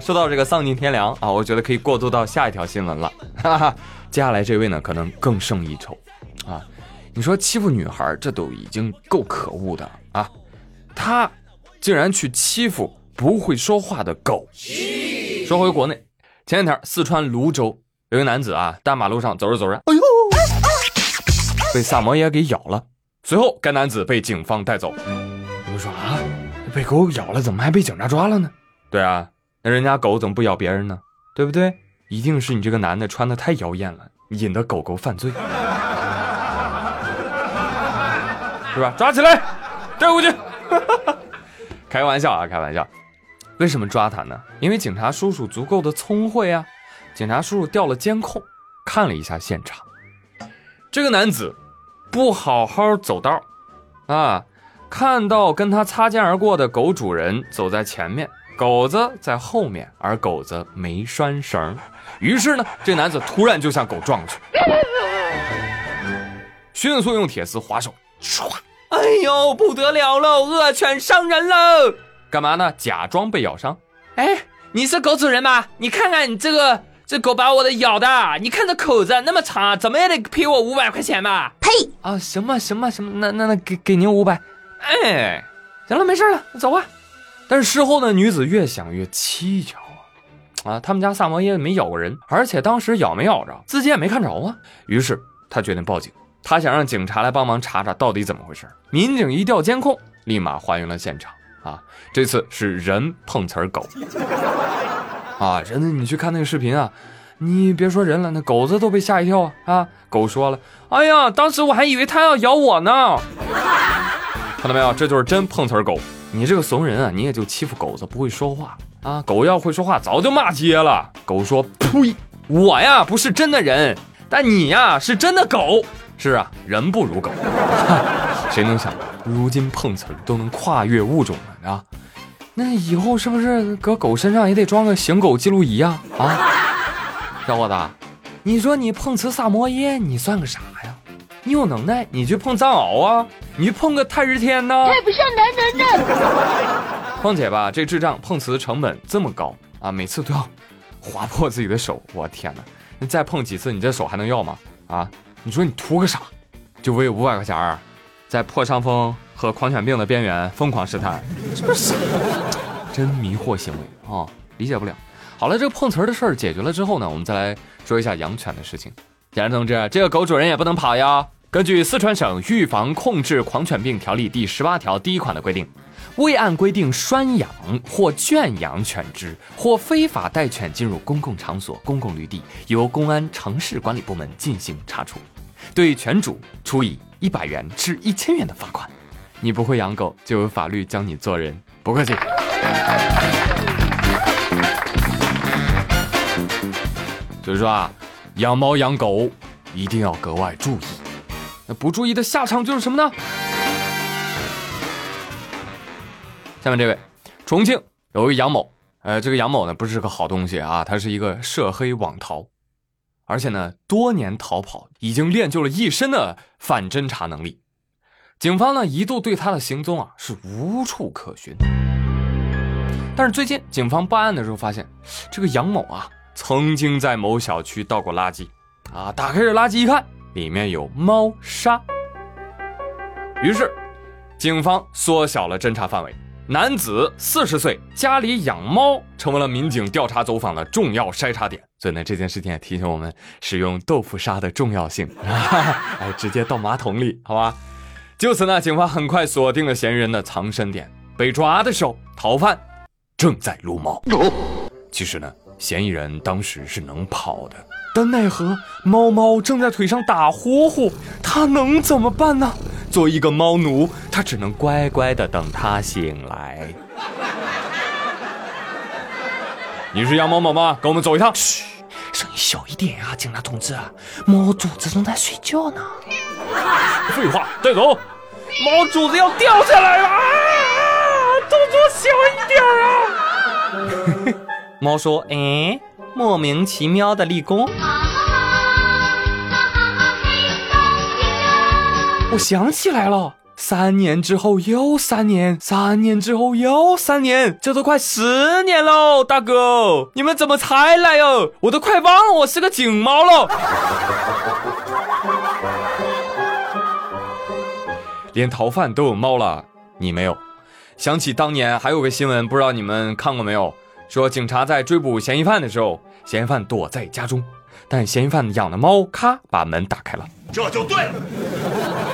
说到这个丧尽天良啊，我觉得可以过渡到下一条新闻了。哈哈，接下来这位呢，可能更胜一筹啊。你说欺负女孩，这都已经够可恶的啊，他竟然去欺负不会说话的狗。说回国内，前两天四川泸州有一个男子啊，大马路上走着走着，哎呦，被萨摩耶给咬了。随后，该男子被警方带走。你们说啊，被狗咬了，怎么还被警察抓了呢？对啊。那人家狗怎么不咬别人呢？对不对？一定是你这个男的穿的太妖艳了，引得狗狗犯罪，是吧？抓起来，带回去。开玩笑啊，开玩笑。为什么抓他呢？因为警察叔叔足够的聪慧啊。警察叔叔调了监控，看了一下现场，这个男子不好好走道啊，看到跟他擦肩而过的狗主人走在前面。狗子在后面，而狗子没拴绳，于是呢，这男子突然就向狗撞过去，迅速用铁丝划手，唰！哎呦，不得了喽，恶犬伤人喽！干嘛呢？假装被咬伤。哎，你是狗主人吗？你看看你这个，这狗把我的咬的，你看这口子那么长，怎么也得赔我五百块钱吧？呸！啊，行吧，行吧，行吧，那那那给给您五百。哎，行了，没事了，走吧。但是事后呢，女子越想越蹊跷啊！啊，他们家萨摩耶没咬过人，而且当时咬没咬着，自己也没看着啊。于是她决定报警，她想让警察来帮忙查查到底怎么回事。民警一调监控，立马还原了现场啊！这次是人碰瓷儿狗啊！真的，你去看那个视频啊，你别说人了，那狗子都被吓一跳啊！啊，狗说了：“哎呀，当时我还以为它要咬我呢。”看到没有？这就是真碰瓷狗。你这个怂人啊，你也就欺负狗子不会说话啊！狗要会说话，早就骂街了。狗说：“呸，我呀不是真的人，但你呀是真的狗。”是啊，人不如狗。谁能想到，如今碰瓷儿都能跨越物种了啊？那以后是不是搁狗身上也得装个行狗记录仪呀？啊，小伙子，你说你碰瓷萨摩耶，你算个啥呀？你有能耐，你去碰藏獒啊！你碰个太日天呢？太不像男人了。况且吧，这智障碰瓷成本这么高啊，每次都要划破自己的手。我天哪！你再碰几次，你这手还能要吗？啊？你说你图个啥？就为五百块钱儿，在破伤风和狂犬病的边缘疯狂试探，这不是真迷惑行为啊！理解不了。好了，这个碰瓷的事儿解决了之后呢，我们再来说一下养犬的事情。检察同志，这个狗主人也不能跑呀！根据四川省预防控制狂犬病条例第十八条第一款的规定，未按规定拴养或圈养犬只，或非法带犬进入公共场所、公共绿地，由公安城市管理部门进行查处，对犬主处以一百元至一千元的罚款。你不会养狗，就有法律教你做人。不客气。所以说啊。养猫养狗一定要格外注意，那不注意的下场就是什么呢？下面这位，重庆有一个杨某，呃，这个杨某呢不是个好东西啊，他是一个涉黑网逃，而且呢多年逃跑，已经练就了一身的反侦查能力。警方呢一度对他的行踪啊是无处可寻，但是最近警方办案的时候发现，这个杨某啊。曾经在某小区倒过垃圾，啊，打开这垃圾一看，里面有猫砂。于是，警方缩小了侦查范围。男子四十岁，家里养猫，成为了民警调查走访的重要筛查点。所以呢，这件事情也提醒我们使用豆腐砂的重要性。哎，直接倒马桶里，好吧？就此呢，警方很快锁定了嫌疑人的藏身点。被抓的时候，逃犯正在撸猫。其实呢。嫌疑人当时是能跑的，但奈何猫猫正在腿上打呼呼，它能怎么办呢？作为一个猫奴，它只能乖乖的等他醒来。你是杨某某吗？跟我们走一趟。嘘，声音小一点啊，警察同志，猫主子正在睡觉呢。废话，带走。猫主子要掉下来了啊！动作小一点啊。猫说：“哎，莫名其妙的立功。”我想起来了，三年之后又三年，三年之后又三年，这都快十年喽，大哥，你们怎么才来哟？我都快忘了我是个警猫了。连逃犯都有猫了，你没有？想起当年还有个新闻，不知道你们看过没有？说警察在追捕嫌疑犯的时候，嫌疑犯躲在家中，但嫌疑犯养的猫咔把门打开了，这就对了。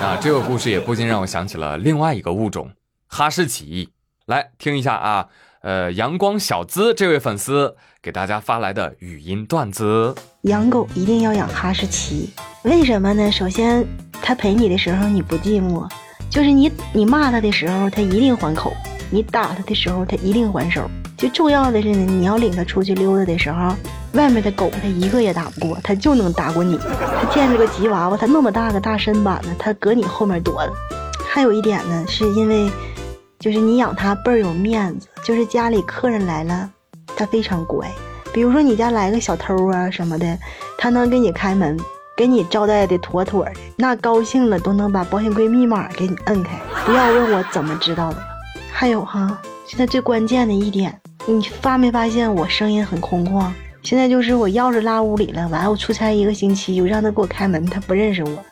啊，这个故事也不禁让我想起了另外一个物种——哈士奇。来听一下啊，呃，阳光小资这位粉丝给大家发来的语音段子：养狗一定要养哈士奇，为什么呢？首先，它陪你的时候你不寂寞，就是你你骂它的时候，它一定还口；你打它的时候，它一定还手。最重要的是呢，你要领它出去溜达的时候，外面的狗它一个也打不过，它就能打过你。它见着个吉娃娃，它那么大个大身板子，它搁你后面躲了。还有一点呢，是因为。就是你养它倍儿有面子，就是家里客人来了，它非常乖。比如说你家来个小偷啊什么的，它能给你开门，给你招待的妥妥的，那高兴了都能把保险柜密码给你摁开。不要问我怎么知道的。还有哈，现在最关键的一点，你发没发现我声音很空旷？现在就是我钥匙落屋里了，完了我出差一个星期，我让他给我开门，他不认识我。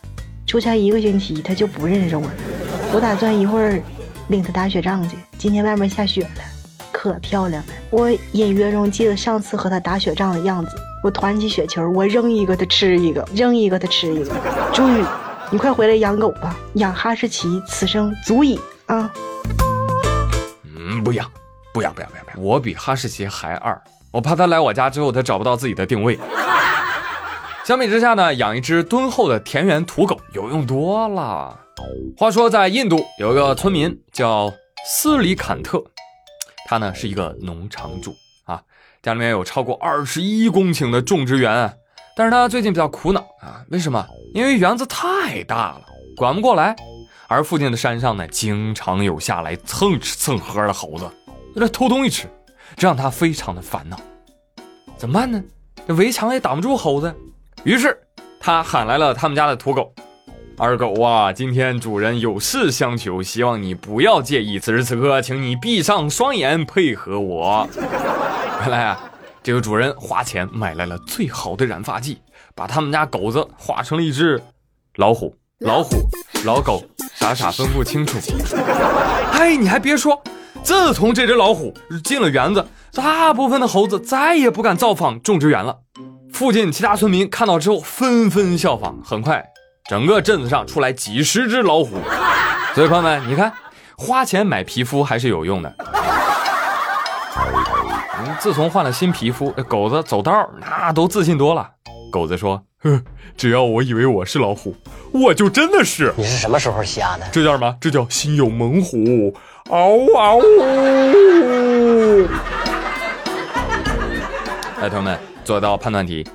出差一个星期，他就不认识我了。我打算一会儿。领他打雪仗去。今天外面下雪了，可漂亮了。我隐约中记得上次和他打雪仗的样子。我团起雪球，我扔一个他吃一个，扔一个他吃一个。终于，你快回来养狗吧，养哈士奇，此生足矣啊！不养，不养，不养，不养，不养。我比哈士奇还二，我怕他来我家之后，他找不到自己的定位。相比之下呢，养一只敦厚的田园土狗有用多了。话说，在印度有一个村民叫斯里坎特，他呢是一个农场主啊，家里面有超过二十一公顷的种植园，但是他最近比较苦恼啊，为什么？因为园子太大了，管不过来，而附近的山上呢，经常有下来蹭吃蹭喝的猴子，在这偷东西吃，这让他非常的烦恼。怎么办呢？这围墙也挡不住猴子，于是他喊来了他们家的土狗。二狗啊，今天主人有事相求，希望你不要介意。此时此刻，请你闭上双眼，配合我。原来啊，这个主人花钱买来了最好的染发剂，把他们家狗子画成了一只老虎。老虎、老狗，傻傻分不清楚。哎，你还别说，自从这只老虎进了园子，大部分的猴子再也不敢造访种植园了。附近其他村民看到之后，纷纷效仿。很快。整个镇子上出来几十只老虎，所以朋友们，你看，花钱买皮肤还是有用的。自从换了新皮肤，狗子走道那都自信多了。狗子说：“哼，只要我以为我是老虎，我就真的是。”你是什么时候瞎的？这叫什么？这叫心有猛虎。嗷嗷呜！来，朋友们，做一道判断题：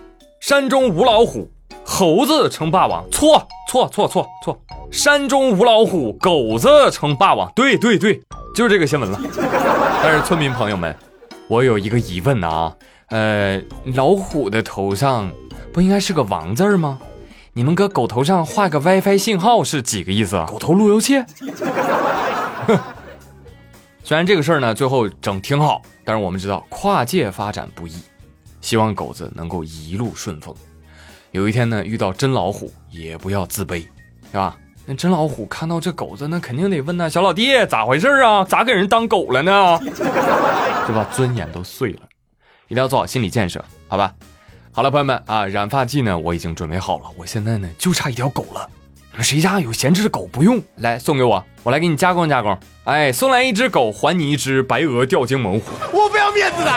山中无老虎。猴子称霸王，错错错错错！山中无老虎，狗子称霸王。对对对，就是这个新闻了。但是村民朋友们，我有一个疑问啊，呃，老虎的头上不应该是个王字吗？你们搁狗头上画个 WiFi 信号是几个意思啊？狗头路由器？虽然这个事儿呢最后整挺好，但是我们知道跨界发展不易，希望狗子能够一路顺风。有一天呢，遇到真老虎也不要自卑，是吧？那真老虎看到这狗子，那肯定得问他小老弟咋回事啊？咋给人当狗了呢？对吧？尊严都碎了，一定要做好心理建设，好吧？好了，朋友们啊，染发剂呢我已经准备好了，我现在呢就差一条狗了。谁家有闲置的狗不用来送给我，我来给你加工加工。哎，送来一只狗，还你一只白鹅吊睛猛虎。我不要面子的。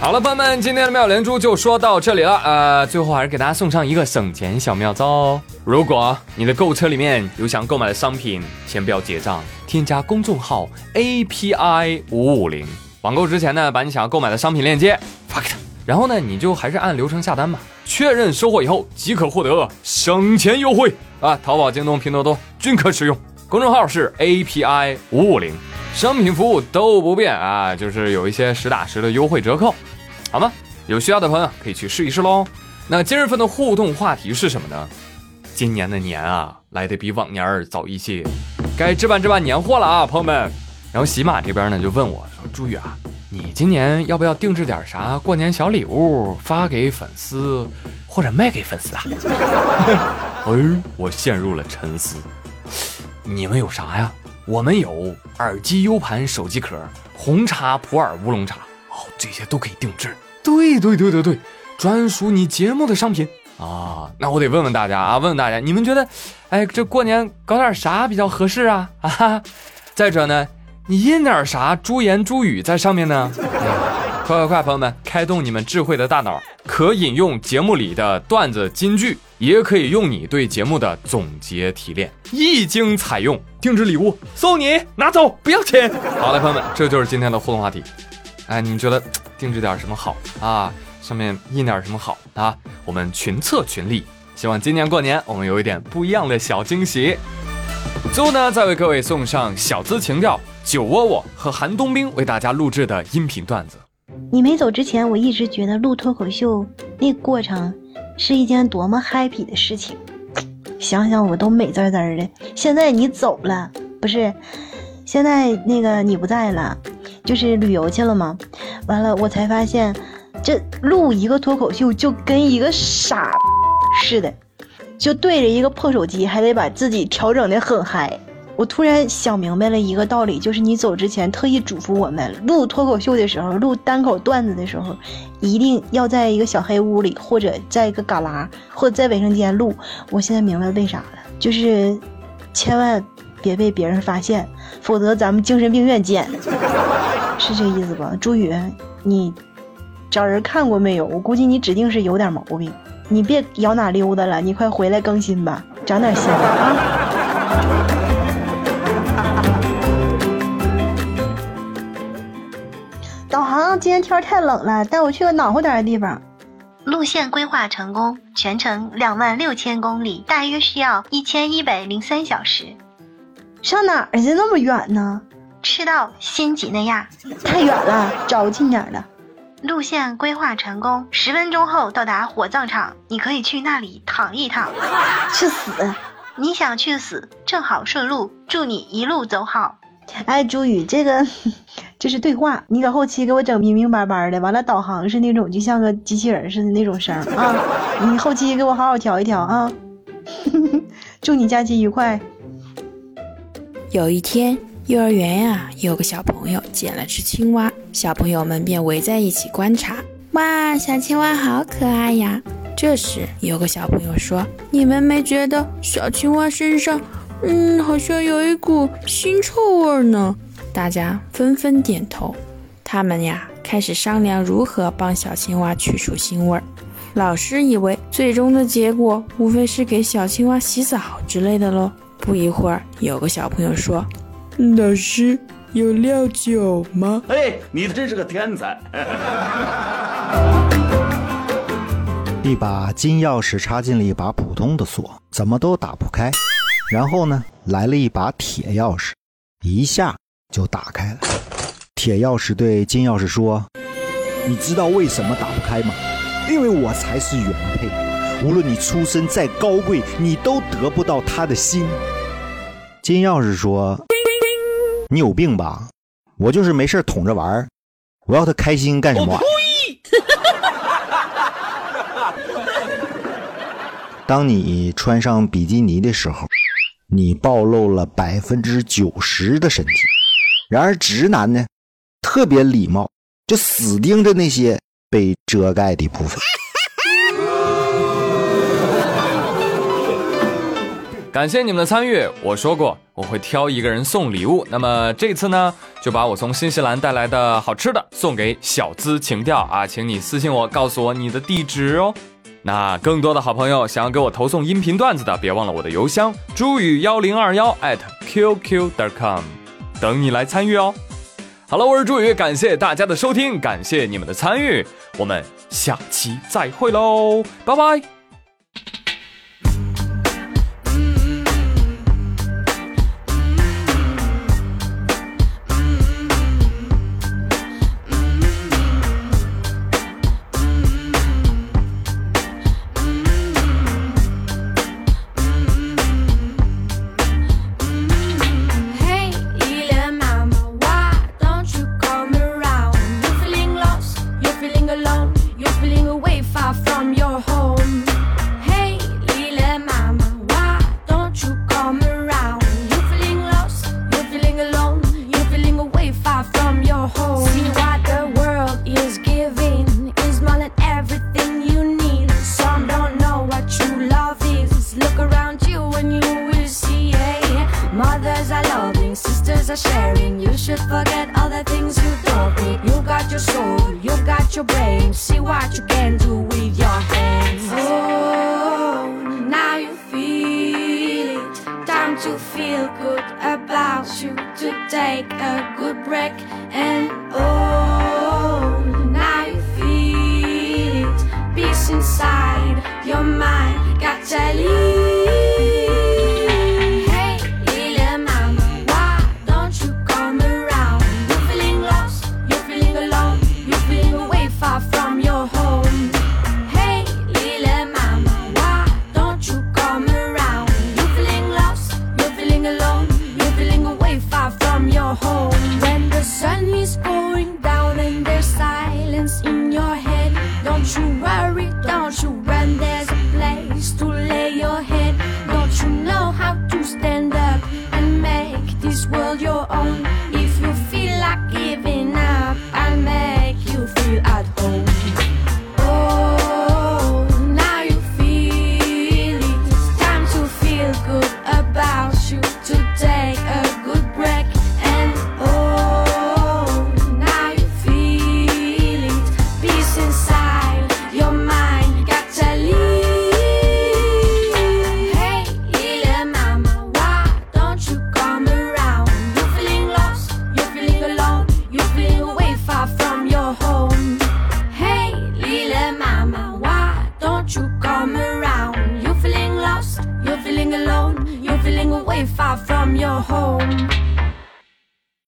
好了，朋友们，今天的妙连珠就说到这里了。呃，最后还是给大家送上一个省钱小妙招哦。如果你的购物车里面有想购买的商品，先不要结账，添加公众号 API 五五零，网购之前呢，把你想要购买的商品链接发给他，然后呢，你就还是按流程下单吧。确认收货以后，即可获得省钱优惠啊！淘宝、京东、拼多多均可使用。公众号是 API 五五零，商品服务都不变啊，就是有一些实打实的优惠折扣。好吗？有需要的朋友可以去试一试喽。那今日份的互动话题是什么呢？今年的年啊，来的比往年儿早一些，该置办置办年货了啊，朋友们。然后喜马这边呢就问我说：“朱宇啊，你今年要不要定制点啥过年小礼物发给粉丝，或者卖给粉丝啊？” 哎，我陷入了沉思。你们有啥呀？我们有耳机、U 盘、手机壳、红茶、普洱、乌龙茶，哦，这些都可以定制。对对对对对，专属你节目的商品啊！那我得问问大家啊，问问大家，你们觉得，哎，这过年搞点啥比较合适啊？啊哈！再者呢？你印点啥朱言朱语在上面呢？快 快快，朋友们，开动你们智慧的大脑，可引用节目里的段子金句，也可以用你对节目的总结提炼，一经采用，定制礼物送你，拿走不要钱。好嘞，朋友们，这就是今天的互动话题。哎，你们觉得定制点什么好啊？上面印点什么好啊？我们群策群力，希望今年过年我们有一点不一样的小惊喜。最后呢，再为各位送上小资情调。酒窝窝和韩冬冰为大家录制的音频段子。你没走之前，我一直觉得录脱口秀那过程是一件多么 happy 的事情，想想我都美滋滋的。现在你走了，不是？现在那个你不在了，就是旅游去了吗？完了，我才发现，这录一个脱口秀就跟一个傻似的，就对着一个破手机，还得把自己调整的很嗨。我突然想明白了一个道理，就是你走之前特意嘱咐我们，录脱口秀的时候，录单口段子的时候，一定要在一个小黑屋里，或者在一个旮旯，或者在卫生间录。我现在明白为啥了，就是千万别被别人发现，否则咱们精神病院见。是这意思吧？朱宇，你找人看过没有？我估计你指定是有点毛病，你别摇哪溜达了，你快回来更新吧，长点心啊！今天天太冷了，带我去个暖和点的地方。路线规划成功，全程两万六千公里，大约需要一千一百零三小时。上哪儿去？那么远呢？赤道新几内亚，太远了，找个近点的。路线规划成功，十分钟后到达火葬场，你可以去那里躺一躺。去死！你想去死，正好顺路，祝你一路走好。哎，朱宇，这个。这是对话，你搁后期给我整明明白白的。完了，导航是那种就像个机器人似的那种声啊！你后期给我好好调一调啊！祝你假期愉快。有一天，幼儿园呀，有个小朋友捡了只青蛙，小朋友们便围在一起观察。哇，小青蛙好可爱呀！这时，有个小朋友说：“你们没觉得小青蛙身上，嗯，好像有一股腥臭味呢？”大家纷纷点头，他们呀开始商量如何帮小青蛙去除腥味儿。老师以为最终的结果无非是给小青蛙洗澡之类的喽。不一会儿，有个小朋友说：“老师，有料酒吗？”哎，你真是个天才！一把金钥匙插进了一把普通的锁，怎么都打不开。然后呢，来了一把铁钥匙，一下。就打开了。铁钥匙对金钥匙说：“你知道为什么打不开吗？因为我才是原配。无论你出身再高贵，你都得不到他的心。”金钥匙说：“你有病吧？我就是没事捅着玩我要他开心干什么？” 当你穿上比基尼的时候，你暴露了百分之九十的身体。然而，直男呢，特别礼貌，就死盯着那些被遮盖的部分。感谢你们的参与。我说过我会挑一个人送礼物，那么这次呢，就把我从新西兰带来的好吃的送给小资情调啊，请你私信我，告诉我你的地址哦。那更多的好朋友想要给我投送音频段子的，别忘了我的邮箱：朱宇幺零二幺 at qq.com。等你来参与哦！好了，我是朱宇，感谢大家的收听，感谢你们的参与，我们下期再会喽，拜拜。to feel good about you, to take a good break and oh, now you feel it. Peace inside your mind, got to leave.